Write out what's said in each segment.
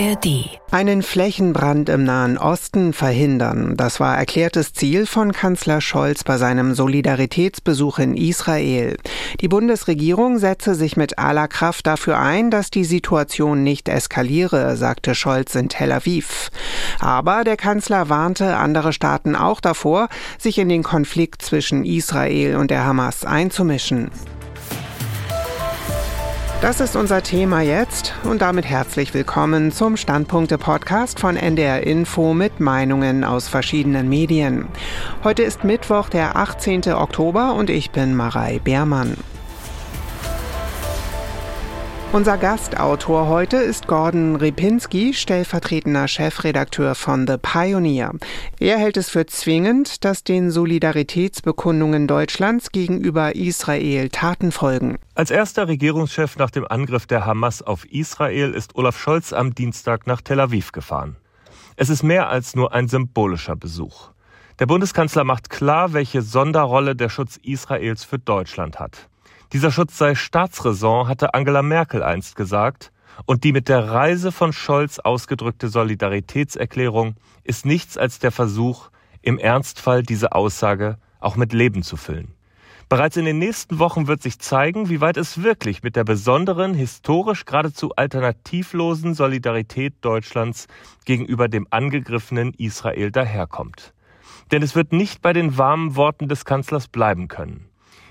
ARD. Einen Flächenbrand im Nahen Osten verhindern, das war erklärtes Ziel von Kanzler Scholz bei seinem Solidaritätsbesuch in Israel. Die Bundesregierung setze sich mit aller Kraft dafür ein, dass die Situation nicht eskaliere, sagte Scholz in Tel Aviv. Aber der Kanzler warnte andere Staaten auch davor, sich in den Konflikt zwischen Israel und der Hamas einzumischen. Das ist unser Thema jetzt und damit herzlich willkommen zum Standpunkte-Podcast von NDR Info mit Meinungen aus verschiedenen Medien. Heute ist Mittwoch, der 18. Oktober und ich bin Marei Beermann. Unser Gastautor heute ist Gordon Ripinski, stellvertretender Chefredakteur von The Pioneer. Er hält es für zwingend, dass den Solidaritätsbekundungen Deutschlands gegenüber Israel Taten folgen. Als erster Regierungschef nach dem Angriff der Hamas auf Israel ist Olaf Scholz am Dienstag nach Tel Aviv gefahren. Es ist mehr als nur ein symbolischer Besuch. Der Bundeskanzler macht klar, welche Sonderrolle der Schutz Israels für Deutschland hat. Dieser Schutz sei Staatsräson, hatte Angela Merkel einst gesagt, und die mit der Reise von Scholz ausgedrückte Solidaritätserklärung ist nichts als der Versuch, im Ernstfall diese Aussage auch mit Leben zu füllen. Bereits in den nächsten Wochen wird sich zeigen, wie weit es wirklich mit der besonderen, historisch geradezu alternativlosen Solidarität Deutschlands gegenüber dem angegriffenen Israel daherkommt. Denn es wird nicht bei den warmen Worten des Kanzlers bleiben können.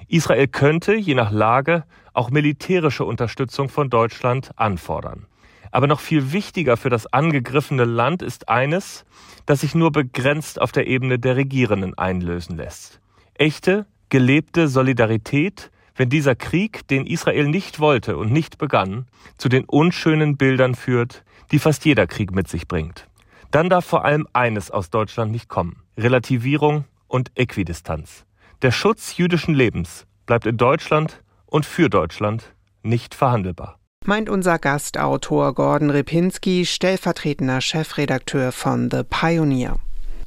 Israel könnte, je nach Lage, auch militärische Unterstützung von Deutschland anfordern. Aber noch viel wichtiger für das angegriffene Land ist eines, das sich nur begrenzt auf der Ebene der Regierenden einlösen lässt. Echte, gelebte Solidarität, wenn dieser Krieg, den Israel nicht wollte und nicht begann, zu den unschönen Bildern führt, die fast jeder Krieg mit sich bringt. Dann darf vor allem eines aus Deutschland nicht kommen. Relativierung und Äquidistanz. Der Schutz jüdischen Lebens bleibt in Deutschland und für Deutschland nicht verhandelbar. Meint unser Gastautor Gordon Ripinski, stellvertretender Chefredakteur von The Pioneer.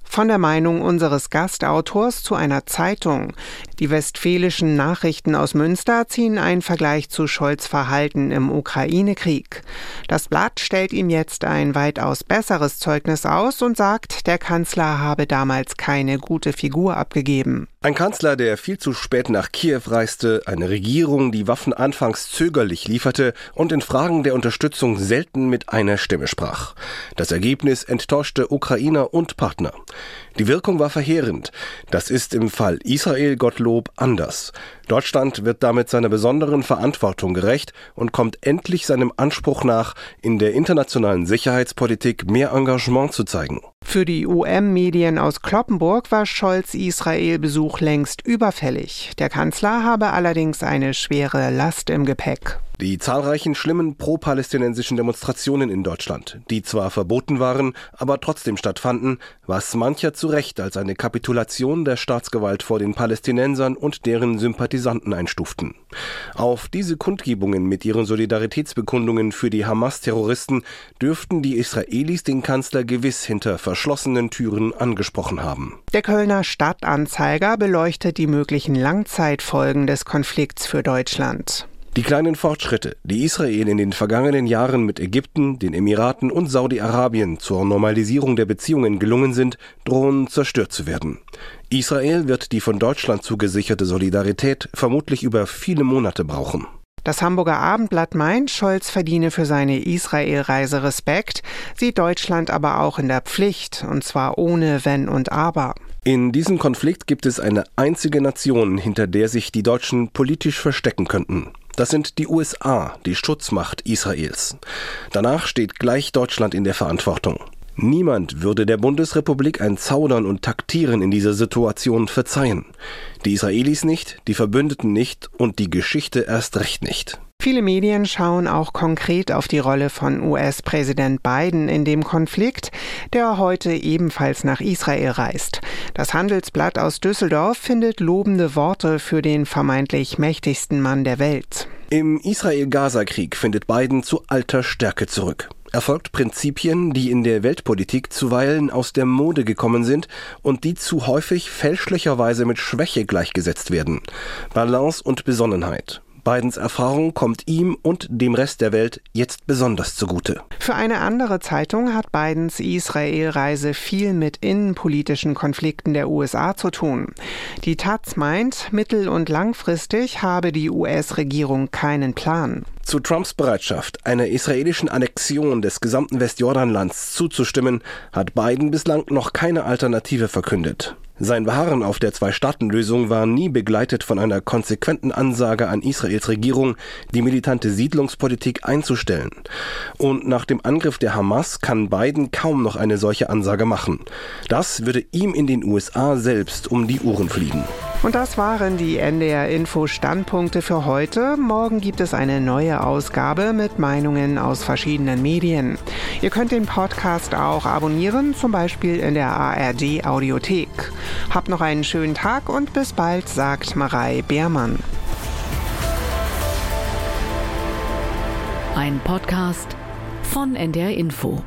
Von der Meinung unseres Gastautors zu einer Zeitung. Die westfälischen Nachrichten aus Münster ziehen einen Vergleich zu Scholz Verhalten im Ukraine-Krieg. Das Blatt stellt ihm jetzt ein weitaus besseres Zeugnis aus und sagt, der Kanzler habe damals keine gute Figur abgegeben. Ein Kanzler, der viel zu spät nach Kiew reiste, eine Regierung, die Waffen anfangs zögerlich lieferte und in Fragen der Unterstützung selten mit einer Stimme sprach. Das Ergebnis enttäuschte Ukrainer und Partner. Die Wirkung war verheerend. Das ist im Fall Israel Gottlob anders. Deutschland wird damit seiner besonderen Verantwortung gerecht und kommt endlich seinem Anspruch nach, in der internationalen Sicherheitspolitik mehr Engagement zu zeigen. Für die UM-Medien aus Kloppenburg war Scholz Israel-Besuch längst überfällig. Der Kanzler habe allerdings eine schwere Last im Gepäck. Die zahlreichen schlimmen pro-palästinensischen Demonstrationen in Deutschland, die zwar verboten waren, aber trotzdem stattfanden, was mancher zu Recht als eine Kapitulation der Staatsgewalt vor den Palästinensern und deren Sympathisanten einstuften. Auf diese Kundgebungen mit ihren Solidaritätsbekundungen für die Hamas-Terroristen dürften die Israelis den Kanzler gewiss hinter verschlossenen Türen angesprochen haben. Der Kölner Stadtanzeiger beleuchtet die möglichen Langzeitfolgen des Konflikts für Deutschland. Die kleinen Fortschritte, die Israel in den vergangenen Jahren mit Ägypten, den Emiraten und Saudi-Arabien zur Normalisierung der Beziehungen gelungen sind, drohen zerstört zu werden. Israel wird die von Deutschland zugesicherte Solidarität vermutlich über viele Monate brauchen. Das Hamburger Abendblatt meint, Scholz verdiene für seine Israel-Reise Respekt, sieht Deutschland aber auch in der Pflicht, und zwar ohne Wenn und Aber. In diesem Konflikt gibt es eine einzige Nation, hinter der sich die Deutschen politisch verstecken könnten. Das sind die USA, die Schutzmacht Israels. Danach steht gleich Deutschland in der Verantwortung. Niemand würde der Bundesrepublik ein Zaudern und Taktieren in dieser Situation verzeihen. Die Israelis nicht, die Verbündeten nicht und die Geschichte erst recht nicht. Viele Medien schauen auch konkret auf die Rolle von US-Präsident Biden in dem Konflikt, der heute ebenfalls nach Israel reist. Das Handelsblatt aus Düsseldorf findet lobende Worte für den vermeintlich mächtigsten Mann der Welt. Im Israel-Gaza-Krieg findet Biden zu alter Stärke zurück. Er folgt Prinzipien, die in der Weltpolitik zuweilen aus der Mode gekommen sind und die zu häufig fälschlicherweise mit Schwäche gleichgesetzt werden. Balance und Besonnenheit. Bidens Erfahrung kommt ihm und dem Rest der Welt jetzt besonders zugute. Für eine andere Zeitung hat Bidens Israel-Reise viel mit innenpolitischen Konflikten der USA zu tun. Die Taz meint, mittel- und langfristig habe die US-Regierung keinen Plan. Zu Trumps Bereitschaft, einer israelischen Annexion des gesamten Westjordanlands zuzustimmen, hat Biden bislang noch keine Alternative verkündet. Sein Beharren auf der Zwei-Staaten-Lösung war nie begleitet von einer konsequenten Ansage an Israels Regierung, die militante Siedlungspolitik einzustellen. Und nach dem Angriff der Hamas kann Biden kaum noch eine solche Ansage machen. Das würde ihm in den USA selbst um die Ohren fliegen. Und das waren die NDR Info Standpunkte für heute. Morgen gibt es eine neue Ausgabe mit Meinungen aus verschiedenen Medien. Ihr könnt den Podcast auch abonnieren, zum Beispiel in der ARD Audiothek. Habt noch einen schönen Tag und bis bald, sagt Marei Beermann. Ein Podcast von NDR Info.